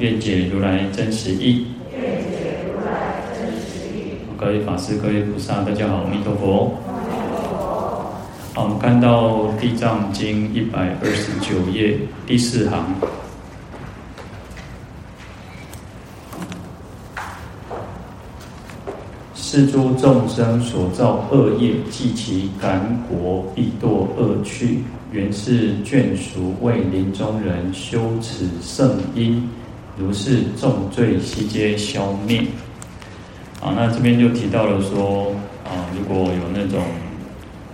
愿解如来真实义。各位法师、各位菩萨，大家好，阿弥陀佛。好，我们看到《地藏经》一百二十九页第四行。是诸众生所造恶业，即其感果，必堕恶趣。原是眷属为临终人修此圣因。如是重罪悉皆消灭。啊，那这边就提到了说，啊，如果有那种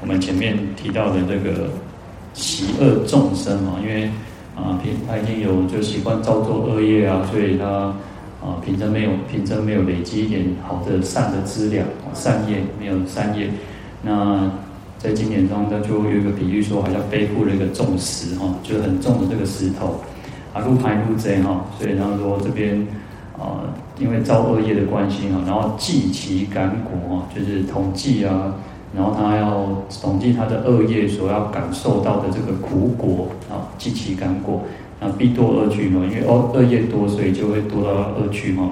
我们前面提到的这个习恶众生嘛，因为啊平他已经有就习惯造作恶业啊，所以他啊平生没有平生没有累积一点好的善的资粮，善业没有善业。那在经典中，他就有一个比喻说，好像背负了一个重石哈，就很重的这个石头。啊，入排入贼哈，所以他说这边啊，因为造恶业的关系哈，然后计其感果，就是统计啊，然后他要统计他的恶业所要感受到的这个苦果啊，计其感果，那必堕恶趣嘛，因为恶恶业多，所以就会堕到恶趣嘛。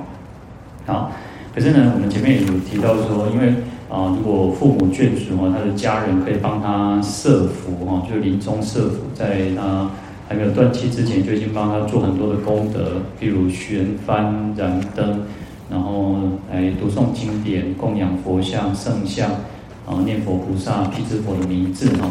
好，可是呢，我们前面也有提到说，因为啊，如果父母眷属啊，他的家人可以帮他设福哈，就是临终设福，在他。还没有断气之前，就已经帮他做很多的功德，譬如悬幡、燃灯，然后来读诵经典、供养佛像、圣像，啊，念佛菩萨、辟支佛的名字哈。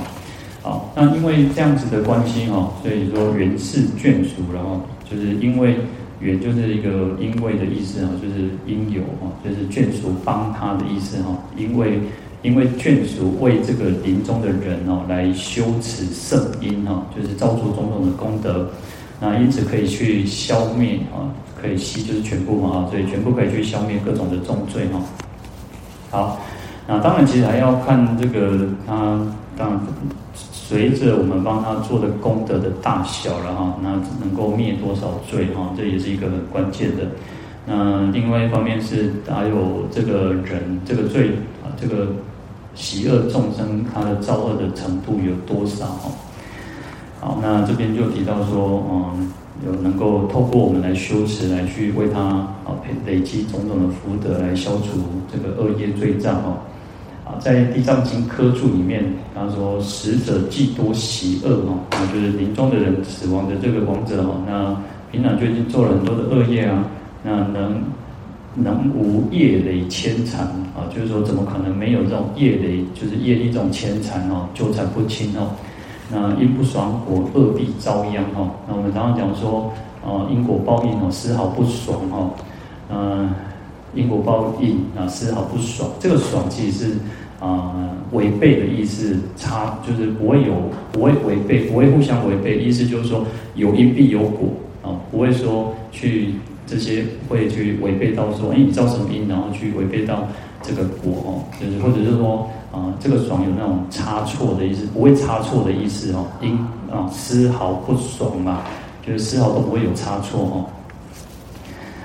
好，那因为这样子的关系哈，所以说缘是眷属，然后就是因为缘就是一个因为的意思哈，就是因有哈，就是眷属帮他的意思哈，因为。因为眷属为这个临终的人哦，来修持圣因哦，就是造作种种的功德，那因此可以去消灭啊，可以吸就是全部嘛啊，所以全部可以去消灭各种的重罪哈。好，那当然其实还要看这个他，当然随着我们帮他做的功德的大小了哈，那能够灭多少罪哈，这也是一个很关键的。那另外一方面是还有这个人这个罪啊，这个。习恶众生，他的造恶的程度有多少？好，那这边就提到说，嗯，有能够透过我们来修持，来去为他啊累积种种的福德，来消除这个恶业罪障哦。啊，在《地藏经》科注里面，他说死者既多习恶哦，那就是临终的人死亡的这个亡者哦，那平常就已经做了很多的恶业啊，那能。能无业累牵缠啊？就是说，怎么可能没有这种业累？就是业力这种牵缠哦，纠缠不清哦。那因不爽果，恶必遭殃哦。那我们常常讲说，啊，因果报应哦，丝毫不爽哦。嗯，因果报应啊，丝毫不爽。这个爽其实是啊，违背的意思，差就是不会有，不会违背，不会互相违背。意思就是说，有因必有果啊，不会说去。这些会去违背到说，哎，你造什么因，然后去违背到这个果哦，就是或者是说，啊、这个爽有那种差错的意思，不会差错的意思哦，因啊丝毫不爽嘛，就是丝毫都不会有差错哦。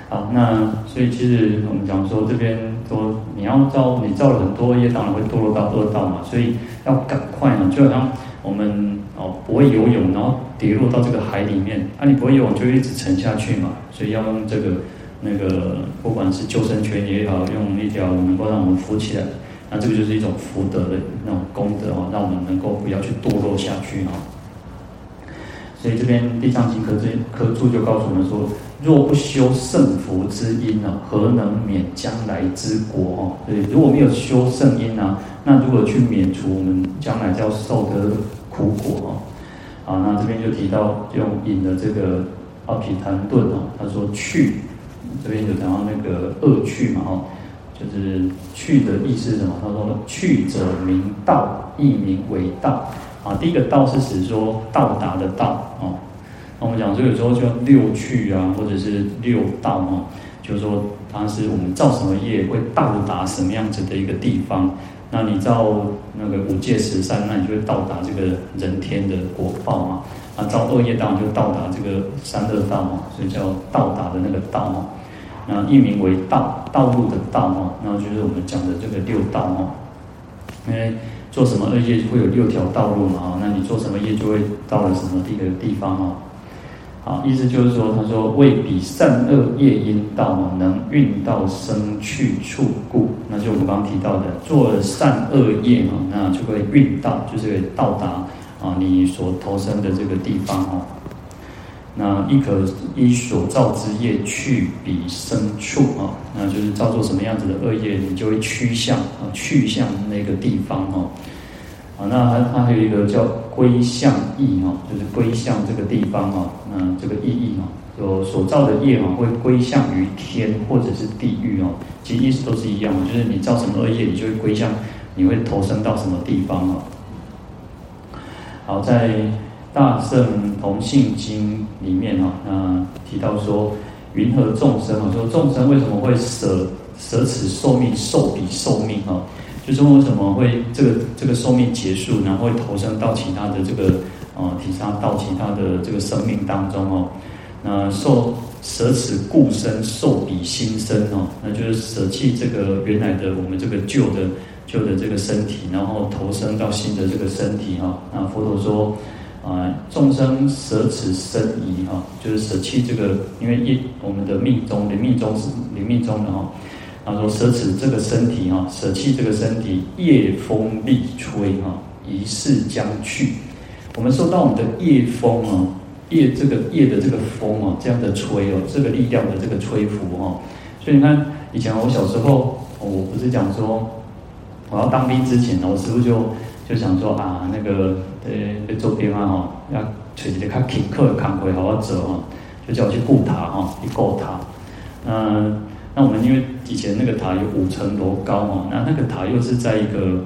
好，那所以其实我们讲说这边说，你要造，你造了很多业，当然会堕落到恶道嘛，所以要赶快呢，就好像我们哦不会游泳，然后。跌落到这个海里面，啊，你不会游泳就一直沉下去嘛，所以要用这个那个，不管是救生圈也好，用一条能够让我们浮起来，那这个就是一种福德的那种功德哦，让我们能够不要去堕落下去哦。所以这边《地藏经》科这科注就告诉我们说，若不修圣福之因呢，何能免将来之果哦？对如果没有修圣因呢，那如果去免除我们将来就要受的苦果哦。啊，那这边就提到用引的这个《阿毗昙顿》哦，他说去，这边就讲到那个恶趣嘛，哦，就是去的意思是什么？他说去者名道，亦名为道。啊，第一个道是指说到达的道哦，那我们讲这个时候就六趣啊，或者是六道哈，就是说它是我们造什么业会到达什么样子的一个地方。那你造那个五戒十善，那你就会到达这个人天的果报嘛。啊，造恶业当然就到达这个三恶道嘛，所以叫到达的那个道嘛。那译名为道，道路的道嘛，那就是我们讲的这个六道嘛。因为做什么恶业会有六条道路嘛，那你做什么业就会到了什么地的地方嘛。好，意思就是说，他说为彼善恶业因道嘛，能运到生去处故，那就我们刚刚提到的，做了善恶业嘛，那就会运到，就是到达啊你所投生的这个地方哦。那亦可依所造之业去彼生处啊，那就是造作什么样子的恶业，你就会趋向啊去向那个地方哦。啊，那它还有一个叫归向意哈，就是归向这个地方哈，那这个意义哈，所所造的业哈，会归向于天或者是地狱哦，其实意思都是一样，就是你造什么恶业，你就会归向，你会投生到什么地方哈。好，在《大圣同性经》里面哈，那提到说，云何众生啊？说众生为什么会舍舍此寿命，受彼寿命哈？就是为什么会这个这个寿命结束，然后会投生到其他的这个呃，提升到其他的这个生命当中哦，那受舍此故生，受彼新生哦，那就是舍弃这个原来的我们这个旧的旧的这个身体，然后投生到新的这个身体哈。那佛陀说啊，众生舍此身仪哈，就是舍弃这个，因为一我们的命中临命中是临命中的哈。他说：“舍此这个身体哈，舍弃这个身体，业风力吹哈，一世将去。我们受到我们的业风啊，业这个业的这个风啊，这样的吹哦，这个力量的这个吹拂哈。所以你看，以前我小时候，我不是讲说我要当兵之前呢，我师父就就想说啊，那个呃，在周边啊哈，要找一个较勤课的工课好好做哈，就叫我去顾塔哈，去顾塔，嗯。”那我们因为以前那个塔有五层楼高嘛，那那个塔又是在一个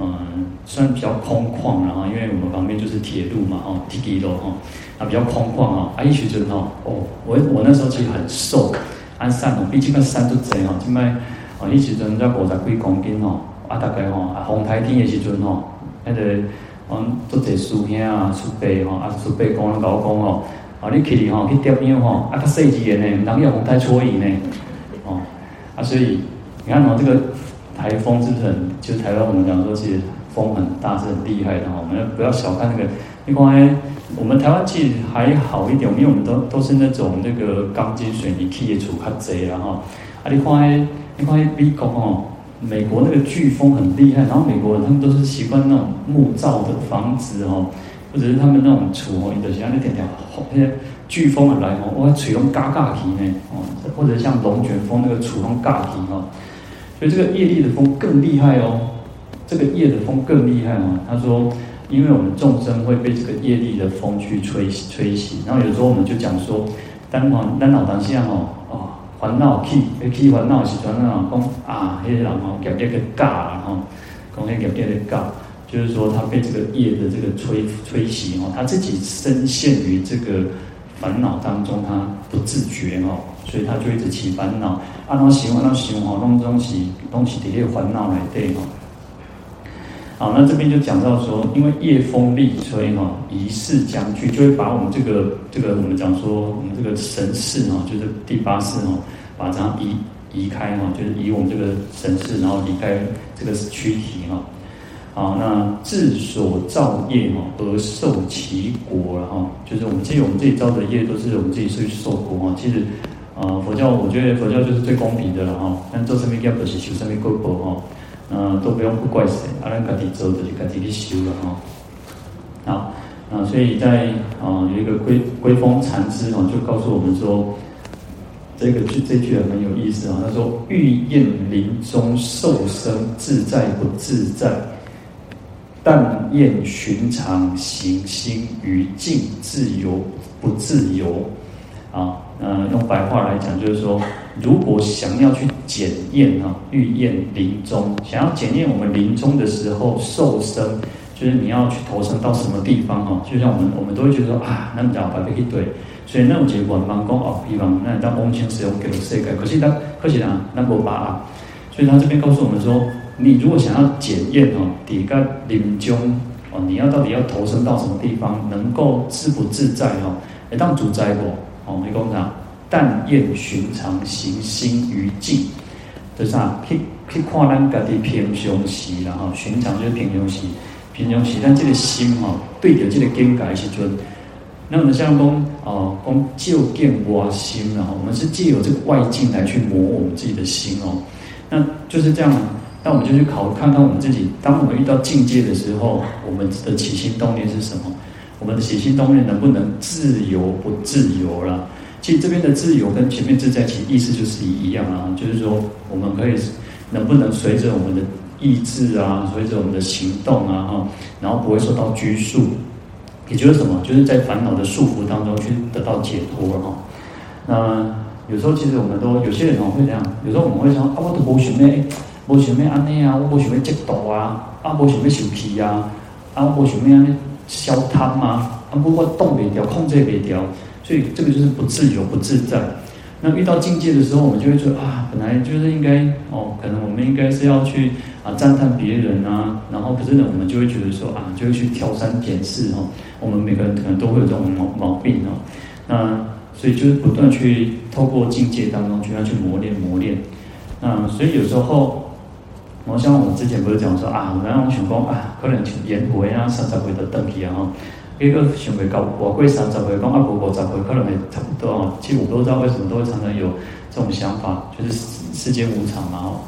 嗯，算比较空旷，然后因为我们旁边就是铁路嘛，哦，铁轨路哈，啊比较空旷啊，啊一时阵哦，哦，我我那时候其实很瘦，按山哦，毕竟那山都窄哦，现在哦一时阵在五十几公斤哦，啊大概吼啊风台天的时阵吼，那个嗯都侪师兄啊师伯吼，啊师伯讲甲我讲哦，啊你去哩吼去钓鱼吼，啊较细致的呢，唔通用风台搓伊呢。啊，所以你看哦，这个台风是不是很？就是台湾我们讲说，其实风很大，是很厉害的哈。我们不要小看那个，你看，我们台湾其实还好一点，因为我们都都是那种那个钢筋水泥砌的厝较济然后啊，你看，你看美国哦，美国那个飓风很厉害，然后美国人他们都是习惯那种木造的房子哈，或者是他们那种厝哦，有的像那点点那些。飓风啊来哦，我吹龙嘎嘎皮呢哦，或者像龙卷风那个楚龙嘎皮哈，所以这个业力的风更厉害哦，这个业的风更厉害哦。他说，因为我们众生会被这个业力的风去吹吹袭，然后有时候我们就讲说，当当当老当下哦哦，烦恼起，起烦恼时阵啊，讲啊，那些人吼业力个嘎啦哈，讲那业业的嘎，就是说他被这个业的这个吹吹袭哦，他自己深陷于这个。烦恼当中，他不自觉哦，所以他就一直起烦恼。按照习惯，按照习惯，当中起东西底下烦恼来对哦。好，那这边就讲到说，因为夜风力吹哈，一世将去，就会把我们这个这个我们讲说，我们这个神识哈，就是第八识哈，把它移移开哈，就是移我们这个神识，然后离开这个躯体哈。好，那自所造业哈而受其果了哈，就是我们其实我们自己造的业都是我们自己去受果哈。其实，呃，佛教我觉得佛教就是最公平的了哈。但做什么业不是修什么果报哈，嗯，都不用不怪谁，阿兰家己做就是家己去修了哈。好，那所以在啊有一个归归峰禅师哈，就告诉我们说，这个句这句很有意思啊。他说：欲厌临终受生自在不自在？但厌寻常行心于境自由不自由啊？嗯，用白话来讲，就是说，如果想要去检验啊，欲验临终，想要检验我们临终的时候受生，就是你要去投生到什么地方哦。就像我们我们都会觉得说啊，那么讲白一对，所以那种结果蛮讲哦，比方那当翁清使用给了世界，可是他可惜啊，那不把啊。所以他这边告诉我们说，你如果想要检验哦，底个临终哦，你要到底要投生到什么地方，能够自不自在哦？来，当主宰过哦，没讲啥，但愿寻常行心于静，就是啥？去去看咱家己平常时，然后寻常就是平常时，平常时，但这个心哦，对着这个境界时阵，那我们像讲哦，讲就见我心，然后我们是借由这个外境来去磨我们自己的心哦。那就是这样，那我们就去考看看我们自己。当我们遇到境界的时候，我们的起心动念是什么？我们的起心动念能不能自由不自由了？其实这边的自由跟前面自在，其实意思就是一样啊。就是说，我们可以能不能随着我们的意志啊，随着我们的行动啊，哈，然后不会受到拘束，也就是什么？就是在烦恼的束缚当中去得到解脱哈。那。有时候其实我们都有些人哦会这样，有时候我们会说啊，我都无想要，无想要安尼啊，我无想要嫉妒啊，啊，无想要受气啊，啊，我无想要安尼消贪啊，啊，不过动不掉，控制不掉，所以这个就是不自由、不自在。那遇到境界的时候，我们就会说啊，本来就是应该哦，可能我们应该是要去啊赞叹别人啊，然后可是呢，我们就会觉得说啊，就会去挑三拣四哦，我们每个人可能都会有这种毛毛病哦，那。所以就是不断去透过境界当中去要去磨练磨练，那所以有时候，我像我之前不是讲说啊，然后我想讲啊，可能延回啊三十岁的等级啊，一个想未到我过三十岁讲啊，过五十岁可能会差不多啊。其实我都知道为什么都会常常有这种想法，就是世间无常嘛哦。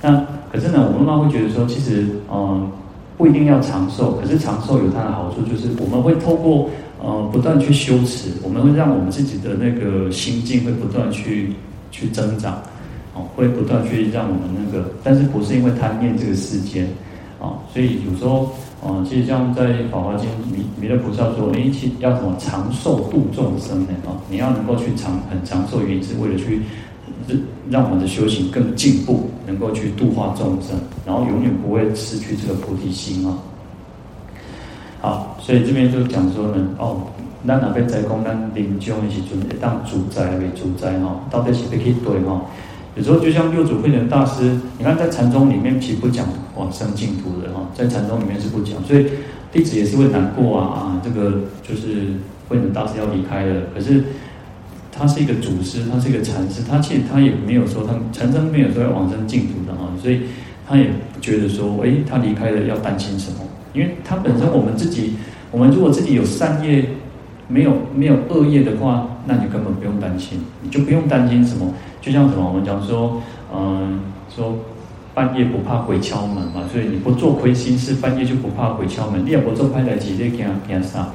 那可是呢，我们妈会觉得说，其实嗯，不一定要长寿，可是长寿有它的好处，就是我们会透过。呃，不断去修持，我们会让我们自己的那个心境会不断去去增长，哦，会不断去让我们那个，但是不是因为贪念这个世间，啊，所以有时候，啊，其实像在《法华经》弥弥勒菩萨说，你其要怎么长寿度众生呢？啊，你要能够去长很长寿，原因是为了去让我们的修行更进步，能够去度化众生，然后永远不会失去这个菩提心啊。好，所以这边就讲说呢，哦，咱那边在讲咱临终的时阵，会当主宰为主宰哈，到底是不可以对哈？有时候就像六祖慧能大师，你看在禅宗里面其实不讲往生净土的哈，在禅宗里面是不讲，所以弟子也是会难过啊啊，这个就是慧能大师要离开了，可是他是一个祖师，他是一个禅师，他其实他也没有说他禅宗没有说要往生净土的哈，所以他也不觉得说，哎，他离开了要担心什么？因为他本身，我们自己，我们如果自己有善业，没有没有恶业的话，那你根本不用担心，你就不用担心什么。就像什么，我们讲说，嗯，说半夜不怕鬼敲门嘛，所以你不做亏心事，半夜就不怕鬼敲门。你也不做歹代志，你惊惊啥？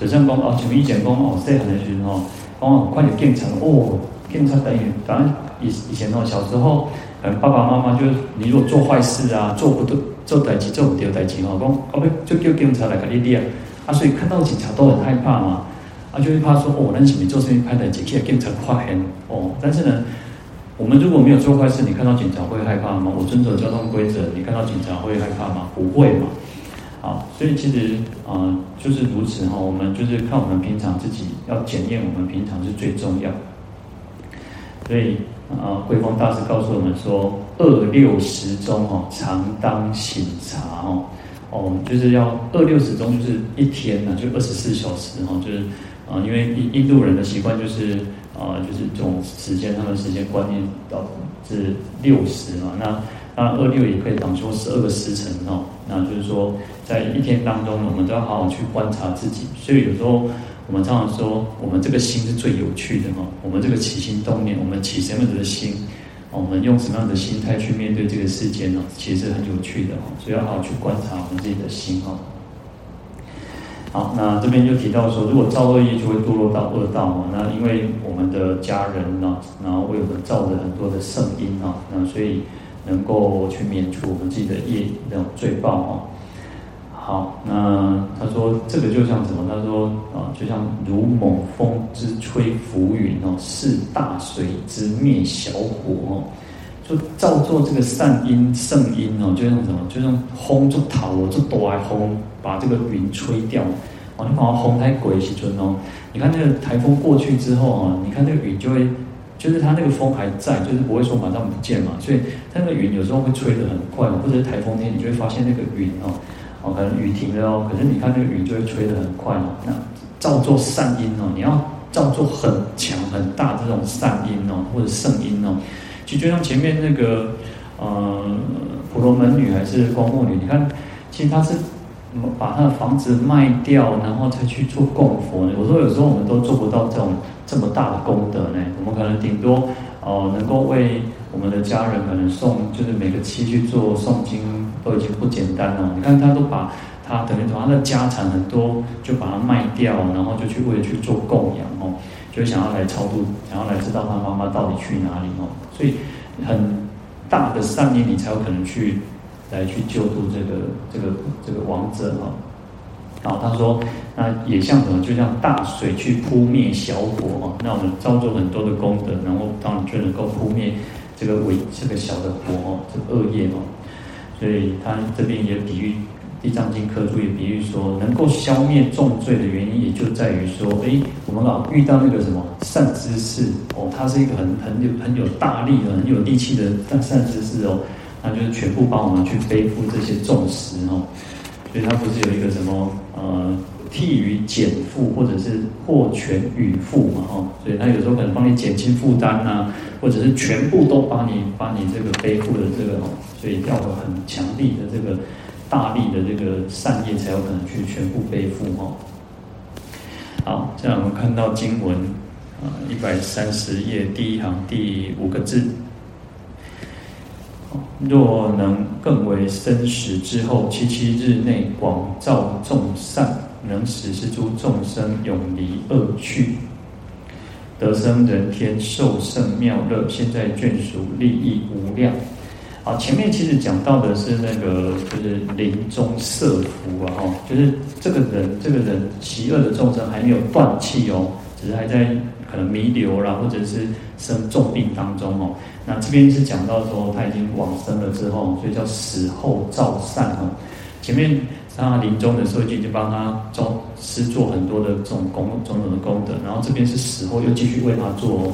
就像讲哦，像以前讲哦，细汉的时候，哦，快点警察哦，警察等于，反正以以前哦，小时候，嗯，爸爸妈妈就你如果做坏事啊，做不对。做代志做唔对代志哦，讲后尾就叫警察来给你抓，啊，所以看到警察都很害怕嘛，啊，就会怕说哦，咱是咪做什么歹代志，去警察发现哦。但是呢，我们如果没有做坏事，你看到警察会害怕吗？我遵守交通规则，你看到警察会害怕吗？不会嘛。好，所以其实啊、就是如此哈。我们就是看我们平常自己要检验，我们平常是最重要。所以。啊，慧峰大师告诉我们说，二六时中哦，常当醒察哦，哦，就是要二六时中，就是一天呢，就二十四小时哈，就是啊，因为印印度人的习惯就是啊，就是这种时间，他们时间观念到是六时嘛，那那二六也可以当作十二个时辰哦，那就是说，在一天当中，我们都要好好去观察自己，所以有时候。我们常常说，我们这个心是最有趣的哈。我们这个起心动念，我们起什么样的心，我们用什么样的心态去面对这个世间呢？其实很有趣的哈。所以要好好去观察我们自己的心哈。好，那这边就提到说，如果造恶业，就会堕落到恶道嘛。那因为我们的家人呢，然后为我们造了很多的圣因啊，那所以能够去免除我们自己的业那种罪报哈。好，那他说这个就像什么？他说啊，就像如猛风之吹浮云哦，似大水之灭小火哦。就造作这个善因圣因哦，就用什么，就用风就逃哦，就躲来风，把这个云吹掉。哦，你把它轰开鬼时阵哦，你看那个台风过去之后啊，你看那个云就会，就是它那个风还在，就是不会说马上不见嘛。所以它那个云有时候会吹得很快，或者是台风天，你就会发现那个云哦，哦，可能雨停了哦，可是你看那个云就会吹得很快哦。那造作善因哦，你要造作很强很大这种善因哦，或者圣因哦。其实就像前面那个，呃，婆罗门女还是光目女，你看，其实她是把她的房子卖掉，然后才去做供佛。我说有时候我们都做不到这种这么大的功德呢，我们可能顶多哦、呃，能够为我们的家人可能诵，就是每个期去做诵经都已经不简单了。你看她都把她等于说她的家产很多，就把它卖掉，然后就去为了去做供养哦。就想要来超度，想要来知道他妈妈到底去哪里哦，所以很大的善念，你才有可能去来去救度这个这个这个王者哈。然后他说，那也像什么，就像大水去扑灭小火哈。那我们造作很多的功德，然后当然就能够扑灭这个微这个小的火哦，这个恶业哦。所以他这边也比喻。《地藏经》科注也比喻说，能够消灭重罪的原因，也就在于说，哎，我们老遇到那个什么善知识哦，他是一个很很有很有大力的、很有力气的善善知识哦，那就是全部帮我们去背负这些重实哦。所以他不是有一个什么呃替予减负，或者是获全与负嘛哦，所以他有时候可能帮你减轻负担呐，或者是全部都帮你帮你这个背负的这个哦，所以要有很强力的这个。大力的这个善业才有可能去全部背负哦。好，这样我们看到经文啊，一百三十页第一行第五个字。若能更为生死之后，七七日内广造众善，能使是诸众生永离恶趣，得生人天，受胜妙乐，现在眷属利益无量。前面其实讲到的是那个，就是临终设伏啊，哈，就是这个人，这个人邪恶的众生还没有断气哦，只是还在可能弥留啦，或者是生重病当中哦。那这边是讲到说他已经往生了之后，所以叫死后造善哦。前面他临终的时候，已经帮他做施做很多的这种功种种的功德，然后这边是死后又继续为他做哦。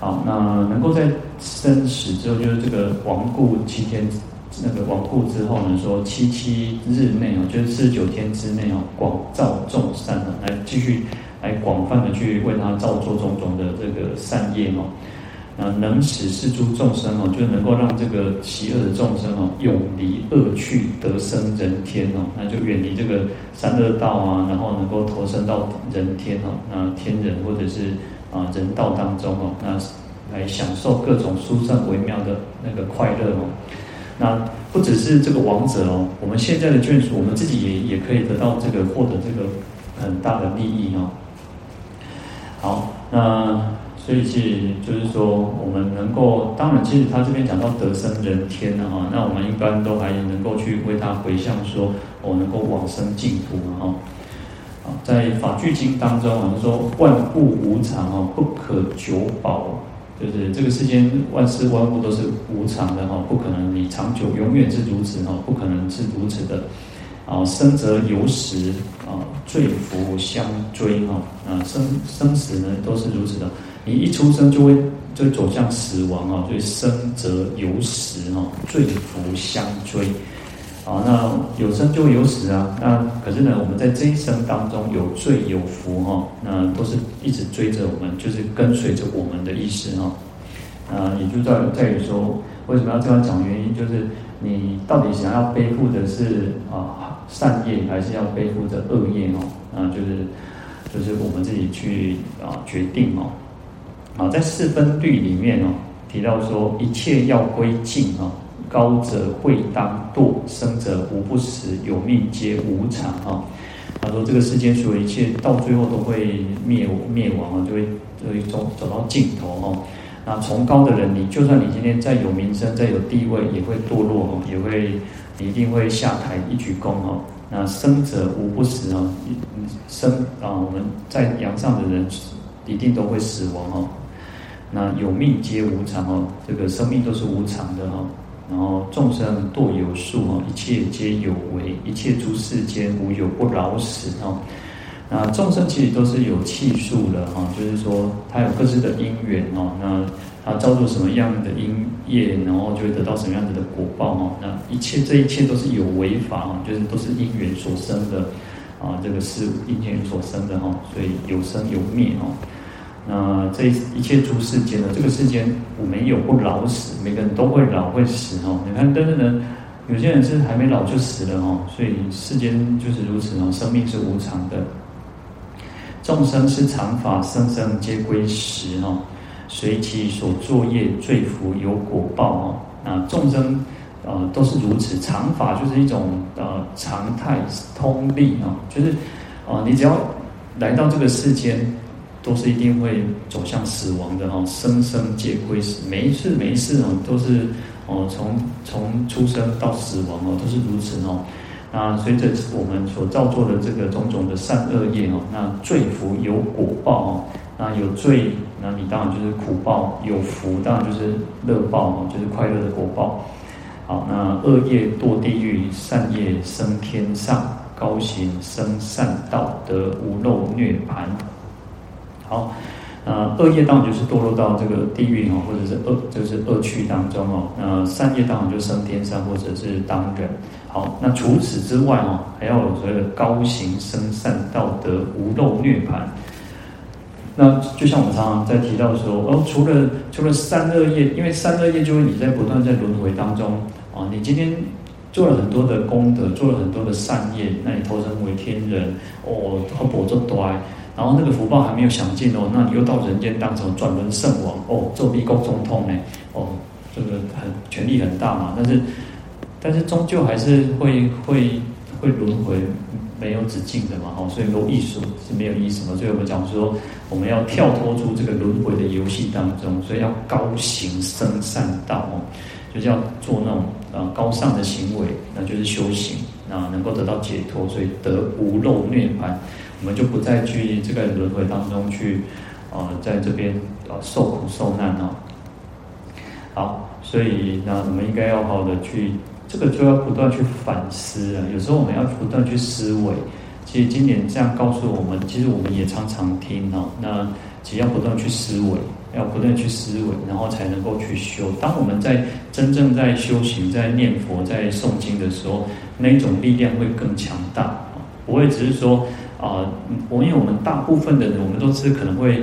好，那能够在生死之后，就是这个亡故七天，那个亡故之后呢，说七七日内哦，就是四十九天之内哦，广造众善哦，来继续来广泛的去为他造作种种的这个善业哦，那能使是诸众生哦，就是能够让这个邪恶的众生哦，永离恶趣，得生人天哦，那就远离这个三恶道啊，然后能够投生到人天哦，那天人或者是。啊，人道当中哦，那来享受各种殊胜微妙的那个快乐哦。那不只是这个王者哦，我们现在的眷属，我们自己也也可以得到这个获得这个很大的利益哦。好，那所以是就是说，我们能够，当然，其实他这边讲到得生人天了哈，那我们一般都还能够去为他回向说，我能够往生净土哈。在法句经当中，我们说万物无常哦，不可久保，就是这个世间万事万物都是无常的哈，不可能你长久永远是如此哈，不可能是如此的。啊，生则有死啊，罪福相追哈，啊生生死呢都是如此的，你一出生就会就走向死亡啊，所以生则有死哈，罪福相追。啊，那有生就有死啊。那可是呢，我们在这一生当中有罪有福哈，那都是一直追着我们，就是跟随着我们的意思哈。啊，也就在在于说，为什么要这样讲？原因就是你到底想要背负的是啊善业，还是要背负着恶业哦？啊，就是就是我们自己去啊决定哦。啊，在四分律里面哦，提到说一切要归尽哦。高者会当堕，生者无不死，有命皆无常啊。他说这个世间所有一切到最后都会灭灭亡啊，就会就会走走到尽头哈。那崇高的人，你就算你今天再有名声、再有地位，也会堕落哦，也会一定会下台一鞠躬哦。那生者无不死啊，生啊，我们在阳上的人一定都会死亡哦。那有命皆无常哦，这个生命都是无常的哈。然后众生堕有数哦，一切皆有为，一切诸世间无有不老死哦。那众生其实都是有气数的哈，就是说他有各自的因缘哦，那他造作什么样的因业，然后就会得到什么样子的果报哈。那一切这一切都是有为法哈，就是都是因缘所生的啊，这个是因缘所生的哈，所以有生有灭哦。那这一切诸世间呢，这个世间我没有不老死，每个人都会老会死哦。你看，但是呢，有些人是还没老就死了哦，所以世间就是如此哦，生命是无常的。众生是常法，生生皆归时哦，随其所作业，罪福有果报哦。那众生呃都是如此，常法就是一种呃常态通例哦，就是啊、你只要来到这个世间。都是一定会走向死亡的哈，生生皆归死，每一次每一次哦，都是哦，从从出生到死亡哦，都是如此哦。那随着我们所造作的这个种种的善恶业哦，那罪福有果报哦，那有罪，那你当然就是苦报；有福，当然就是乐报哦，就是快乐的果报。好，那恶业堕地狱，善业升天上，高行生善道，得无漏涅槃。好，那恶业当然就是堕落到这个地狱哦，或者是恶就是恶趣当中哦。那善业当然就升天上或者是当人。好，那除此之外哦，还要有所谓的高行生善道，德无漏涅槃。那就像我们常常在提到说，哦，除了除了善恶业，因为善恶业就是你在不断在轮回当中啊，你今天做了很多的功德，做了很多的善业，那你投生为天人哦，好博做多。然后那个福报还没有享尽哦，那你又到人间当成转轮圣王哦，做地宫总统呢哦，这个很权力很大嘛，但是但是终究还是会会会轮回，没有止境的嘛，哦，所以说艺术是没有意思嘛。所以我们讲说，我们要跳脱出这个轮回的游戏当中，所以要高行生善道哦，就是要做那种啊高尚的行为，那就是修行，那能够得到解脱，所以得无漏涅槃。我们就不再去这个轮回当中去，呃，在这边呃受苦受难哦。好，所以那我们应该要好好的去，这个就要不断去反思啊。有时候我们要不断去思维。其实经典这样告诉我们，其实我们也常常听哦。那只要不断去思维，要不断去思维，然后才能够去修。当我们在真正在修行、在念佛、在诵经的时候，那一种力量会更强大，不会只是说。啊，我、因为我们大部分的人，我们都是可能会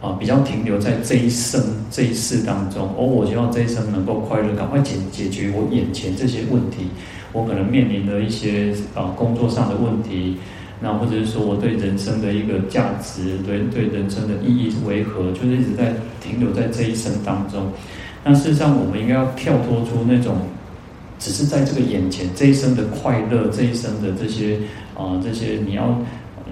啊、比较停留在这一生这一世当中。而、哦、我希望这一生能够快乐，赶快解解决我眼前这些问题。我可能面临的一些啊、工作上的问题，那或者是说我对人生的一个价值，对对人生的意义是为何，就是一直在停留在这一生当中。那事实上，我们应该要跳脱出那种只是在这个眼前这一生的快乐，这一生的这些啊、这些你要。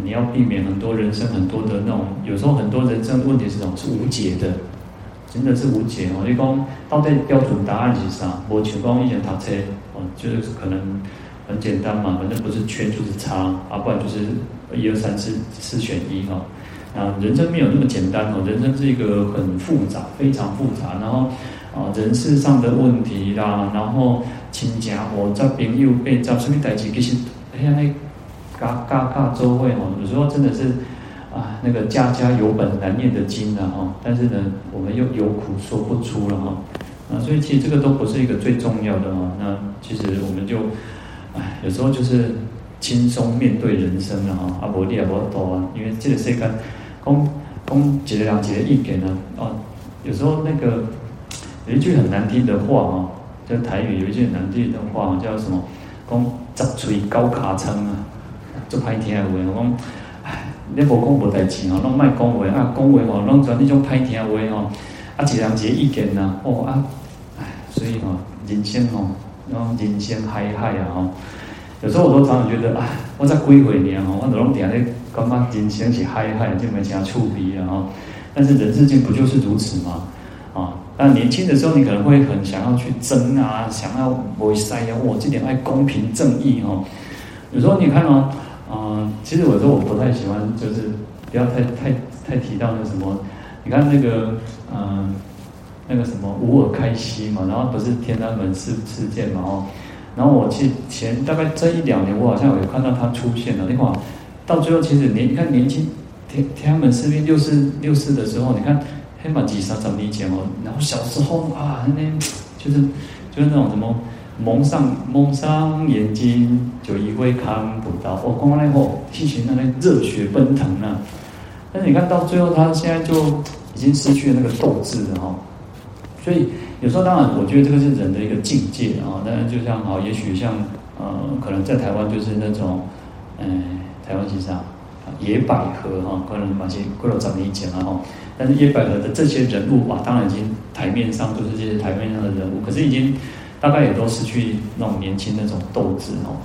你要避免很多人生很多的那种，有时候很多人生问题是这种是无解的，真的是无解哦。你讲到底标准答案是啥？我请光以前读车哦，就是可能很简单嘛，反正不是圈就是叉，啊，不然就是一二三四四选一哈。啊，人生没有那么简单哦，人生是一个很复杂，非常复杂。然后啊，人事上的问题啦，然后亲家伙这边又被遭什么代志，其实哎呀那。嘎嘎嘎周会哦，有时候真的是啊，那个家家有本难念的经啊哈，但是呢，我们又有苦说不出了哈，啊，所以其实这个都不是一个最重要的哈。那其实我们就唉，有时候就是轻松面对人生了哈，啊，无你也无多啊，因为这个世间讲讲几个两几个意见呢，哦，有时候那个有一句很难听的话啊，就台语有一句很难听的话叫什么？讲十嘴高卡称啊。做歹听的话，我讲，唉，你无讲无代志吼，拢卖讲话啊，讲话吼，拢转那种歹听的话吼，啊，一人一个意见呐，哦啊，唉，所以吼，人生吼，那种人生海海啊吼，有时候我都常常觉得，唉，我才几岁年吼，我都拢定咧感觉人生是海海，就没啥趣味啊吼。但是人世间不就是如此吗？啊，那年轻的时候你可能会很想要去争啊，想要为塞啊，我这点爱公平正义吼。有时候你看哦。嗯，其实我说我不太喜欢，就是不要太太太提到那什么你看那个，嗯、那个什么吾尔开希嘛，然后不是天安门事事件嘛，哦，然后我去前大概这一两年，我好像有看到他出现了。你看，到最后其实年，你看年轻天天安门事变六四六四的时候，你看黑马几杀怎么理解哦？然后小时候啊，那 就是就是那种什么。蒙上蒙上眼睛，就以为看不到。我刚刚那后，心情那边热血奔腾啊！但是你看到最后，他现在就已经失去了那个斗志了哈。所以有时候，当然，我觉得这个是人的一个境界啊。当然，就像啊，也许像呃，可能在台湾就是那种，嗯、呃，台湾其实啊，野百合哈，可能把些过了长一讲了哈。但是野百合的这些人物啊，当然已经台面上都是这些台面上的人物，可是已经。大概也都失去那种年轻那种斗志哦，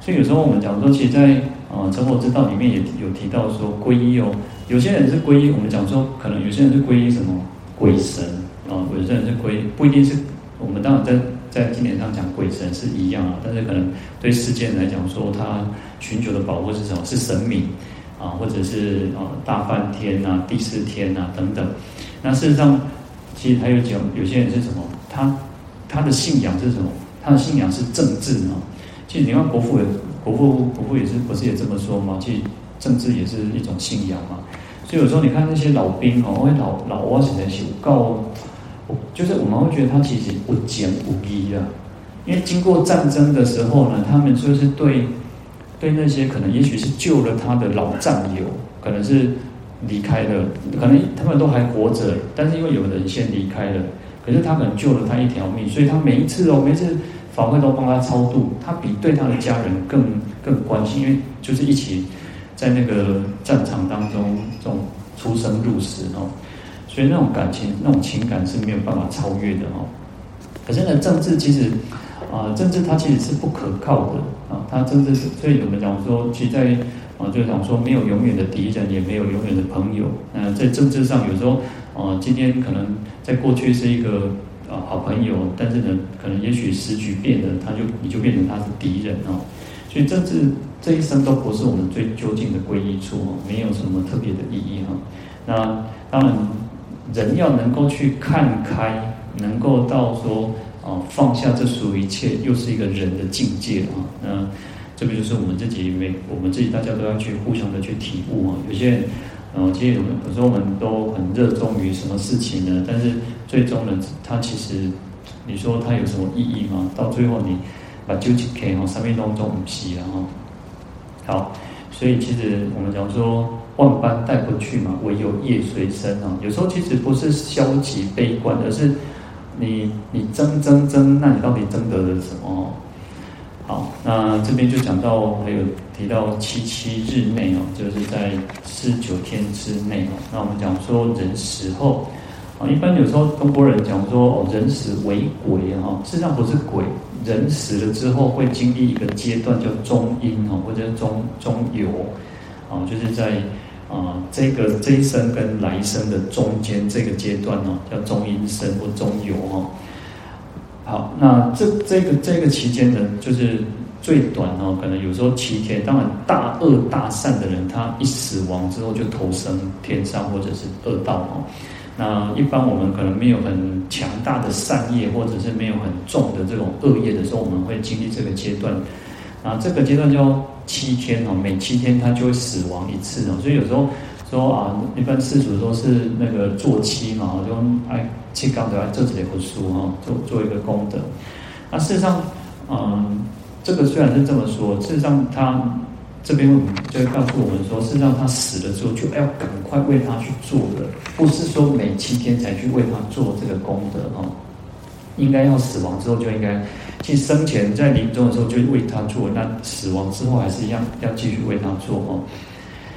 所以有时候我们讲说，其实在，在呃成佛之道里面也有提到说皈依哦，有些人是皈依，我们讲说可能有些人是皈依什么鬼神啊，有些人是皈，不一定是我们当然在在经典上讲鬼神是一样啊，但是可能对世间来讲说，他寻求的保护是什么？是神明啊，或者是啊大梵天呐、第四天呐等等。那事实上，其实还有讲有些人是什么？他。他的信仰是什么？他的信仰是政治啊。其实你看国父也，国父国父也是不是也这么说吗？其实政治也是一种信仰嘛。所以有时候你看那些老兵哦，因为老老蛙写的写告，就是我们会觉得他其实不简不义啊。因为经过战争的时候呢，他们就是对对那些可能也许是救了他的老战友，可能是离开了，可能他们都还活着，但是因为有人先离开了。可是他可能救了他一条命，所以他每一次哦，每次法会都帮他超度，他比对他的家人更更关心，因为就是一起在那个战场当中这种出生入死哦，所以那种感情、那种情感是没有办法超越的哦。可是呢，政治其实啊，政治它其实是不可靠的啊，它政治是，所以我们讲说，其实在啊，就讲说没有永远的敌人，也没有永远的朋友。嗯，在政治上有时候。哦，今天可能在过去是一个啊好朋友，但是呢，可能也许时局变了，他就你就变成他是敌人哦。所以这次这一生都不是我们最究竟的皈依处哦，没有什么特别的意义哈。那当然，人要能够去看开，能够到说啊放下这所有一切，又是一个人的境界啊。那这个就是我们自己每我们自己大家都要去互相的去体悟啊。有些人。然后，其实我们有时候我们都很热衷于什么事情呢？但是最终呢，它其实你说它有什么意义吗？到最后你把纠结开哈，生命当中不息然后。好，所以其实我们讲说万般带不去嘛，唯有业随身啊。有时候其实不是消极悲观，而是你你争争争，那你到底争得了什么？好，那这边就讲到，还有提到七七日内哦，就是在四九天之内哦。那我们讲说人死后啊，一般有时候中国人讲说哦，人死为鬼哈，事实上不是鬼，人死了之后会经历一个阶段叫中阴哦，或者中中游啊，就是在啊这个这一生跟来生的中间这个阶段哦，叫中阴身或中游哦。好，那这这个这个期间呢，就是最短哦，可能有时候七天。当然，大恶大善的人，他一死亡之后就投生天上或者是恶道哦。那一般我们可能没有很强大的善业，或者是没有很重的这种恶业的时候，我们会经历这个阶段。那这个阶段叫七天哦，每七天他就会死亡一次哦，所以有时候。说啊，一般世俗都是那个做七嘛，就哎七刚的来这里不书哈，做做一个功德。那事实上，嗯，这个虽然是这么说，事实上他这边就会告诉我们说，事实上他死了之后就要赶快为他去做的，不是说每七天才去为他做这个功德哈，应该要死亡之后就应该，其实生前在临终的时候就为他做，那死亡之后还是一样要继续为他做哈。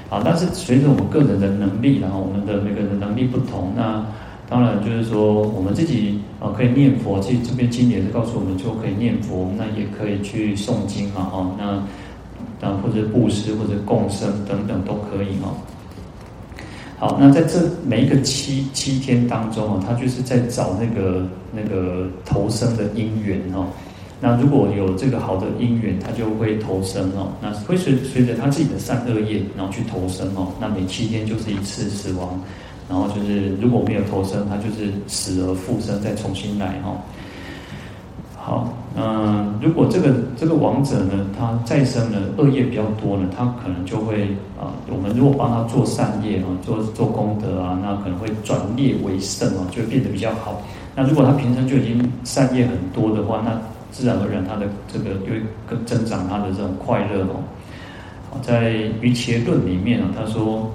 啊，但是随着我们个人的能力，然后我们的每个人的能力不同，那当然就是说我们自己啊可以念佛，其实这边经典是告诉我们就可以念佛，那也可以去诵经嘛，哈，那那或者布施或者共生等等都可以哦。好，那在这每一个七七天当中啊，他就是在找那个那个投生的因缘哦。那如果有这个好的因缘，他就会投生哦。那会随随着他自己的善恶业，然后去投生哦。那每七天就是一次死亡，然后就是如果没有投生，他就是死而复生，再重新来哈。好，嗯，如果这个这个亡者呢，他再生呢，恶业比较多呢，他可能就会啊，我们如果帮他做善业啊，做做功德啊，那可能会转劣为胜啊，就会变得比较好。那如果他平生就已经善业很多的话，那自然而然他的这个就会更增长他的这种快乐哦。在《瑜伽论》里面啊，他说。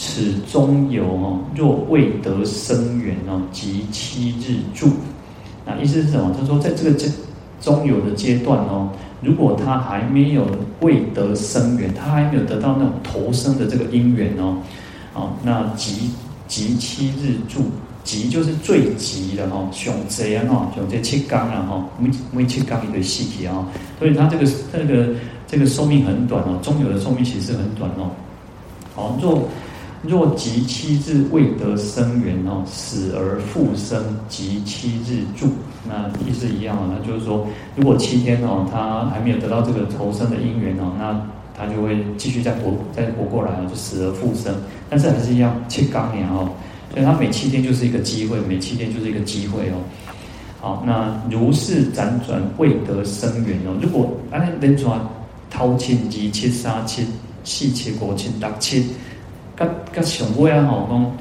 此中有哦，若未得生缘哦，即七日住。那意思是什么？他说，在这个阶中有的阶段哦，如果他还没有未得生缘，他还没有得到那种投生的这个因缘哦，哦，那即即七日住，急就是最急的哈，上贼啊哈，上这七缸了哈，每每七缸一个细节啊，所以他这个这个这个寿命很短哦，中有的寿命其实很短哦，好若。若即七日未得生缘哦，死而复生，即七日住，那意思一样啊。那就是说，如果七天哦，他还没有得到这个投生的因缘哦，那他就会继续再活再活过来哦，就死而复生。但是还是一样七刚年哦，所以他每七天就是一个机会，每七天就是一个机会哦。好，那如是辗转未得生缘哦，如果按人转偷亲及七杀七四七五七六七。各各上尾啊吼，讲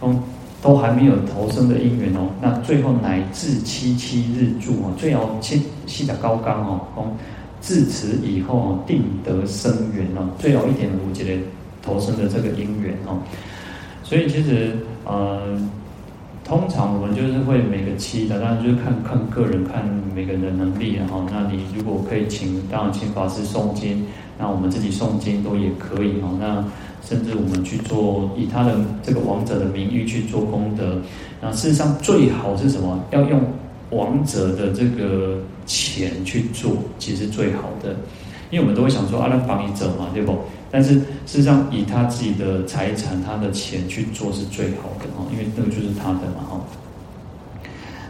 讲都还没有投生的因缘哦，那最后乃至七七日住哦，最后七七的高纲哦，讲自此以后哦，定得生缘哦，最后一点五节的投生的这个因缘哦，所以其实呃，通常我们就是会每个期的，当然就是看看个人，看每个人的能力然后，那你如果可以请，当然请法师诵经，那我们自己诵经都也可以哦，那。甚至我们去做以他的这个亡者的名誉去做功德，那事实上最好是什么？要用亡者的这个钱去做，其实最好的，因为我们都会想说阿拉帮你走嘛，对不？但是事实上以他自己的财产、他的钱去做是最好的哦，因为那个就是他的嘛，哈。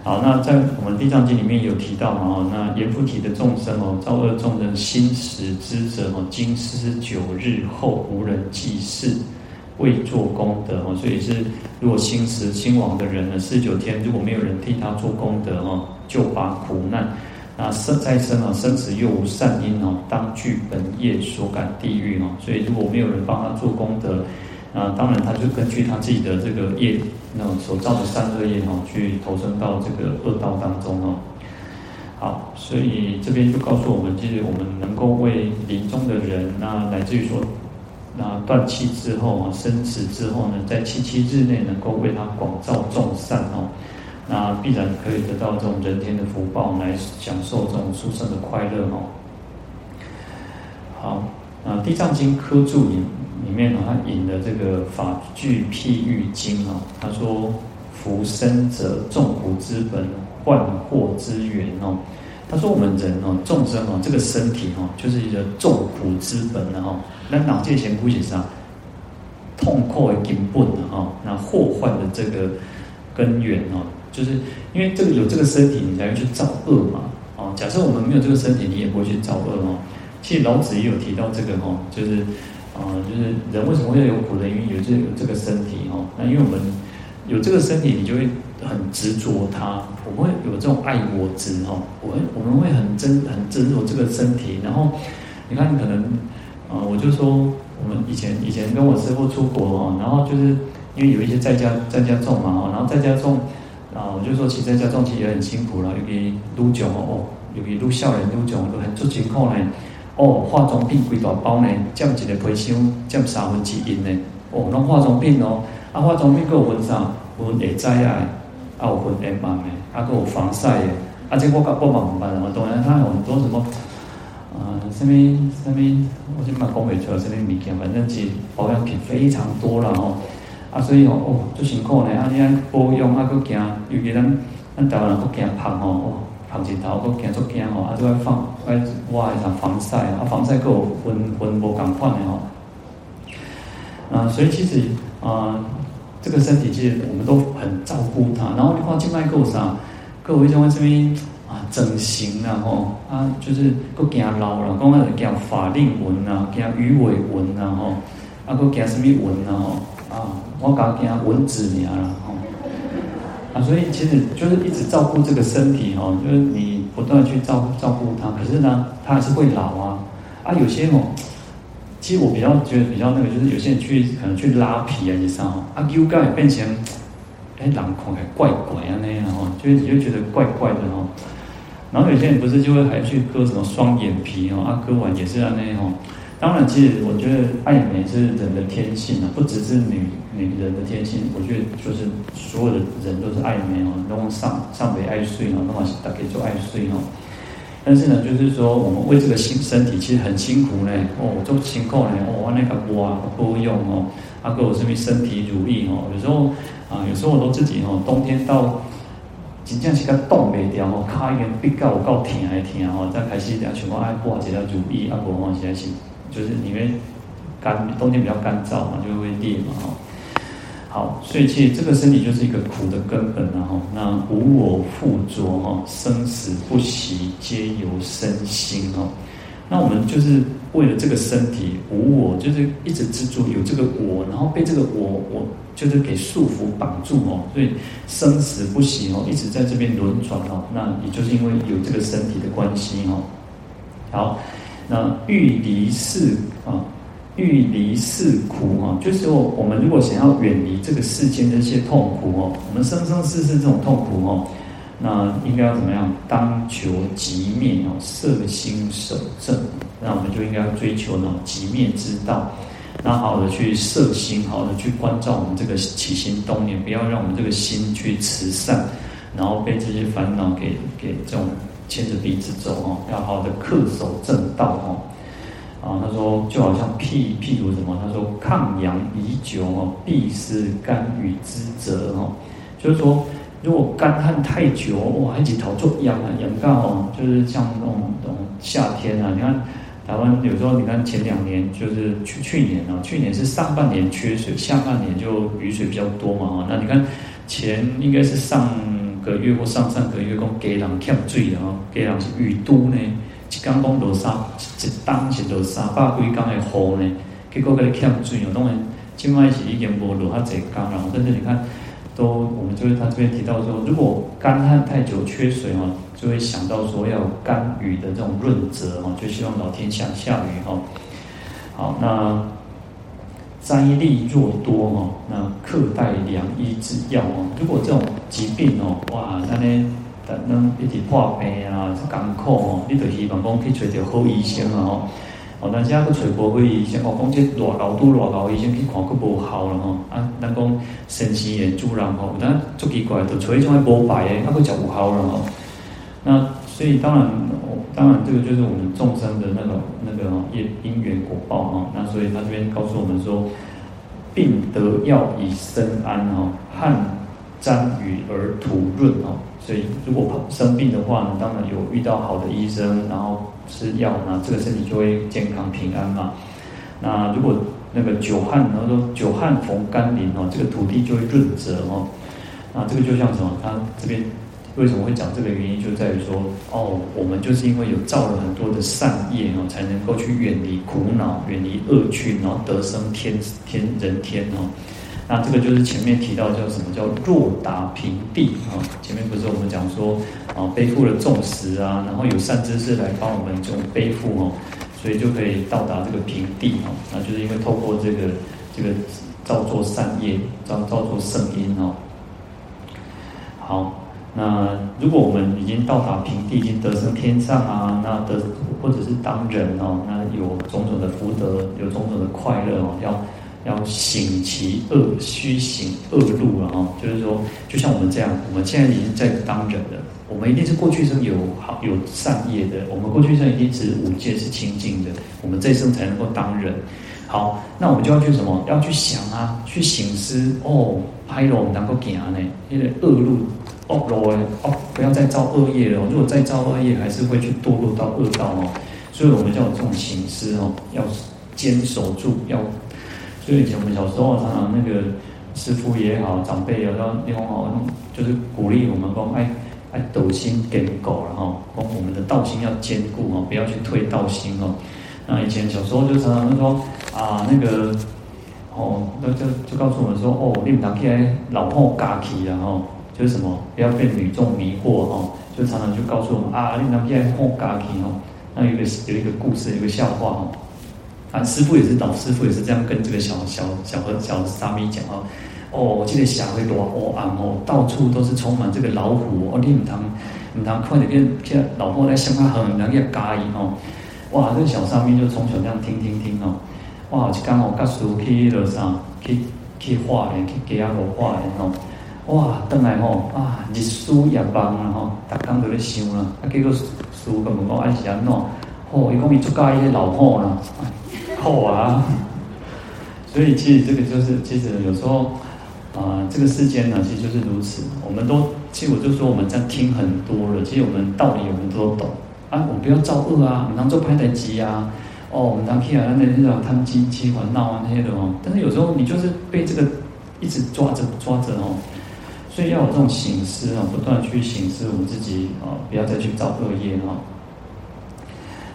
好，那在我们《地藏经》里面有提到嘛，哦，那阎浮提的众生哦，造恶众人心实之者哦，经师九日后无人祭祀，未做功德哦，所以是如果心实心亡的人呢，四十九天如果没有人替他做功德哦，就把苦难，那生再生啊，生死又无善因哦，当具本业所感地狱哦，所以如果没有人帮他做功德。那当然，他就根据他自己的这个业，那所造的善恶业哦，去投身到这个恶道当中哦。好，所以这边就告诉我们，其实我们能够为临终的人，那乃至于说，那断气之后啊，生死之后呢，在七七日内能够为他广造众善哦，那必然可以得到这种人天的福报，来享受这种殊胜的快乐哦。好，那《地藏经》科注里。里面呢，他引的这个法句譬喻经啊，他说：“福生者，众苦之本，患祸之源哦。”他说：“我们人哦，众生哦，这个身体哦，就是一个众苦之本哦。那脑界前估计上，痛苦的根本的哈，那祸患的这个根源哦，就是因为这个有这个身体，你才会去造恶嘛。哦，假设我们没有这个身体，你也不会去造恶哦。其实老子也有提到这个哈，就是。啊、呃，就是人为什么会有苦的原因，有这有这个身体哈。那因为我们有这个身体，你就会很执着它，我们会有这种爱我执哦。我们我们会很真很执着这个身体。然后你看，可能啊、我就说我们以前以前跟我师父出国哦，然后就是因为有一些在家在家种嘛哦，然后在家种啊，我就说其实在家众其实也很辛苦了，尤其愈众哦，尤其愈少年愈众都很出情况呢。哦，化妆品几大包呢？占一个皮箱，占三分之一呢。哦，那化妆品哦，啊，化妆品佫有分啥？有分下载啊，啊有分下晚的，啊，还有防晒的。啊，这我甲我嘛唔办啊，当然它有很多什么，啊、呃，什么什么，我先把讲袂出来，什么物件，反正是保养品非常多了哦。啊，所以哦，哦，最辛苦呢，啊，你安保养啊，佫惊，尤其咱咱台湾人佫惊胖哦。头前头个惊足惊吼，啊，都要放，爱哇一层防晒啊，防晒够分分无共款的吼。啊，所以其实啊，这个身体其实我们都很照顾它。然后你看静脉够啥，各位像这边啊整形啊吼，啊就是佫惊老了，讲个惊法令纹啊，惊鱼尾纹啊吼，啊佫惊什么纹啊吼，啊，我刚给他蚊子你啊，啊，所以其实就是一直照顾这个身体哦，就是你不断去照顾照顾它，可是呢，它还是会老啊，啊，有些哦，其实我比较觉得比较那个，就是有些人去可能去拉皮啊，你知道吗？啊，又盖变成哎，狼孔还怪怪啊那样哦，就是你就觉得怪怪的哦。然后有些人不是就会还去割什么双眼皮哦，啊，割完也是啊那样哦。当然，其实我觉得爱美是人的天性啊，不只是女女人的天性。我觉得就是所有的人都是爱美哦，都上上辈爱睡哦，那么大家做爱睡哦。但是呢，就是说我们为这个心身体其实很辛苦呢哦，做辛苦呢哦，那个哇不用哦，啊，给我这边身体乳液哦，有时候啊，有时候我都自己哦，冬天到。真正是个冻未掉吼，卡已经逼到有够疼的疼吼，再开始要全部爱挂一条乳液，啊无吼现在是就是里面干冬天比较干燥嘛，就会裂嘛哈。好，所以其实这个身体就是一个苦的根本然后，那无我附着哈，生死不息皆由身心哦。那我们就是为了这个身体无我，就是一直执着有这个我，然后被这个我我就是给束缚绑住哦，所以生死不息哦，一直在这边轮转哦。那也就是因为有这个身体的关系哦。好，那欲离世啊，欲离世苦哈，就是说我们如果想要远离这个世间的一些痛苦哦，我们生生世世这种痛苦哦。那应该要怎么样？当求极灭哦，摄心守正。那我们就应该要追求那种寂灭之道。那好的去摄心，好的去关照我们这个起心动念，不要让我们这个心去慈善，然后被这些烦恼给给这种牵着鼻子走哦。要好的恪守正道哦。啊，他说就好像譬譬如什么？他说抗阳已久哦，必失肝郁之责哦。就是说。如果干旱太久，哇，还几头做痒啊，痒到哦，就是像那种那种夏天啊，你看台湾有时候，你看前两年就是去去年哦，去年是上半年缺水，下半年就雨水比较多嘛哈。那你看前应该是上个月或上上个月讲给人欠水的哈，给人是雨都呢，一刚讲落三一当是落三百几工的雨呢，结果给你欠水哦，当然今麦是已经无落哈侪工，然后甚至你看。都，我们就是他这边提到说，如果干旱太久缺水哦，就会想到说要甘雨的这种润泽哦，就希望老天下下雨哦。好，那灾利若多哦，那克带良医之药哦。如果这种疾病哦，哇，那呢，那一直破病啊，艰苦哦，你就希望讲去找到好医生啊哦。哦，但是啊，个找无好医生，哦，讲这偌老多偌高医生去看，佫无效了吼。啊，咱讲身心也助人吼，但足奇怪，就找一种无牌的，啊，佫讲无效了吼。那所以当然，当然这个就是我们众生的那个那个业因缘果报哈。那所以他这边告诉我们说，病得药以身安哈，汗沾雨而涂润哈。所以如果生病的话呢，当然有遇到好的医生，然后。吃药，那这个身体就会健康平安嘛。那如果那个久旱，然后说久旱逢甘霖哦，这个土地就会润泽哦。那这个就像什么？他这边为什么会讲这个原因，就在于说哦，我们就是因为有造了很多的善业哦，才能够去远离苦恼、远离恶趣，然后得生天天人天哦。那这个就是前面提到叫什么叫若达平地啊？前面不是我们讲说啊，背负了重石啊，然后有善知识来帮我们这种背负哦，所以就可以到达这个平地哦。那就是因为透过这个这个造作善业，造造作圣因哦。好，那如果我们已经到达平地，已经得生天上啊，那得或者是当人哦，那有种种的福德，有种种的快乐哦，要。要省其恶，须行恶路了哈。就是说，就像我们这样，我们现在已经在当人了，我们一定是过去生有好有善业的，我们过去生一定是五戒是清净的，我们这一生才能够当人。好，那我们就要去什么？要去想啊，去省思哦，拍了我们能够行呢？因为恶路恶路哦，不要再造恶业了。如果再造恶业，还是会去堕落到恶道哦。所以我们叫这种省思哦，要坚守住，要。所以以前我们小时候常常那个师傅也好，长辈也好，那种好，就是鼓励我们说，哎哎，斗心给狗了哈，说我们的道心要坚固哦，不要去退道心哦。那以前小时候就常常说啊，那个哦，那就就告诉我们说，哦，你们当天老婆尬气啊，哦，就是什么，不要被女众迷惑哦，就常常就告诉我们啊，你们当天好尬气哦。那有一个有一个故事，有个笑话哦，啊，师傅也是老师傅也是这样跟这个小小小和小沙弥讲哦，哦，我记得下回多哦啊哦，到处都是充满这个老虎哦，你们当你们当快点变变老婆来向他很人家加一哦。哇，这个小沙弥就从小这样听听听哦，哇，就刚好告诉去了啥，去去化缘，去给阿罗化缘哦，哇，等来吼啊，日思夜梦啊吼，逐工都咧想啦，啊，结果师父问我爱是安怎，哦，伊讲伊足介意老虎啦，好啊，所以其实这个就是，其实有时候啊、呃，这个世间呢，其实就是如此，我们都，其实我就说我们在听很多了，其实我们道理我们都懂。啊，我们不要造恶啊，我们当做拍台机啊，哦，我们当起来那那种贪机机环闹啊那些的哦。但是有时候你就是被这个一直抓着抓着哦，所以要有这种醒思啊，不断去醒思我们自己啊，不要再去造恶业哈。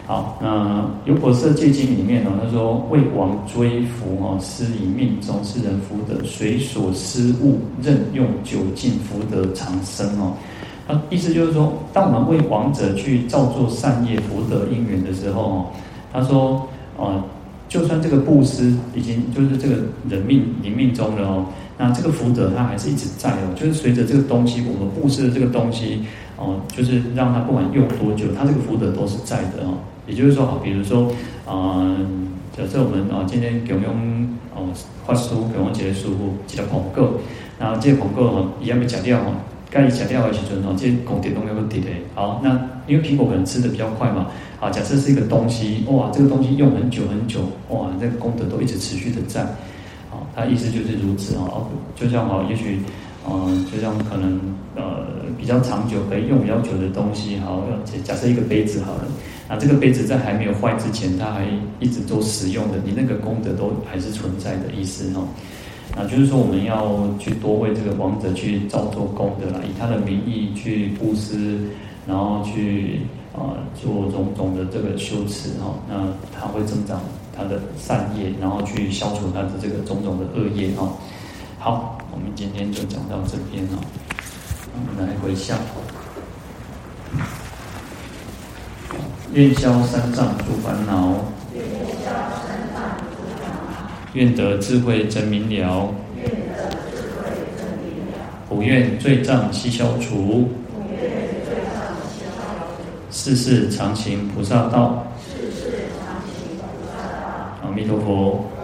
好，那《优婆塞戒经》里面呢，他说为王追福哦，施以命终，是人福德随所施物，任用久尽，福德长生哦。啊，意思就是说，当我们为王者去造作善业、福德因缘的时候，哦，他说，啊，就算这个布施已经就是这个人命临命中了哦，那这个福德它还是一直在哦，就是随着这个东西，我们布施的这个东西，哦，就是让它不管用多久，它这个福德都是在的哦。也就是说，好，比如说，啊，假设我们啊今天给我们用哦发书给我们结束几条广告，然后这个广告哈一样被剪掉哈。该吃掉的时阵哦，这些功德都有问题的。好，那因为苹果可能吃的比较快嘛。好，假设是一个东西，哇，这个东西用很久很久，哇，这个功德都一直持续的在。好，它意思就是如此哦。就像好，也许，嗯，就像可能呃比较长久可以用比较久的东西，好，假设一个杯子好了，那这个杯子在还没有坏之前，它还一直都使用的，你那个功德都还是存在的意思哦。啊，就是说我们要去多为这个王者去造作功德啦，以他的名义去布施，然后去啊做种种的这个修持哈，那他会增长他的善业，然后去消除他的这个种种的恶业哈。好，我们今天就讲到这边哦，我们来回向，愿消三障诸烦恼。愿得智慧真明了，愿得智慧真明了。普愿罪障悉消除，普愿罪障悉消除。世世常行菩萨道，世世常行菩萨道。阿弥陀佛。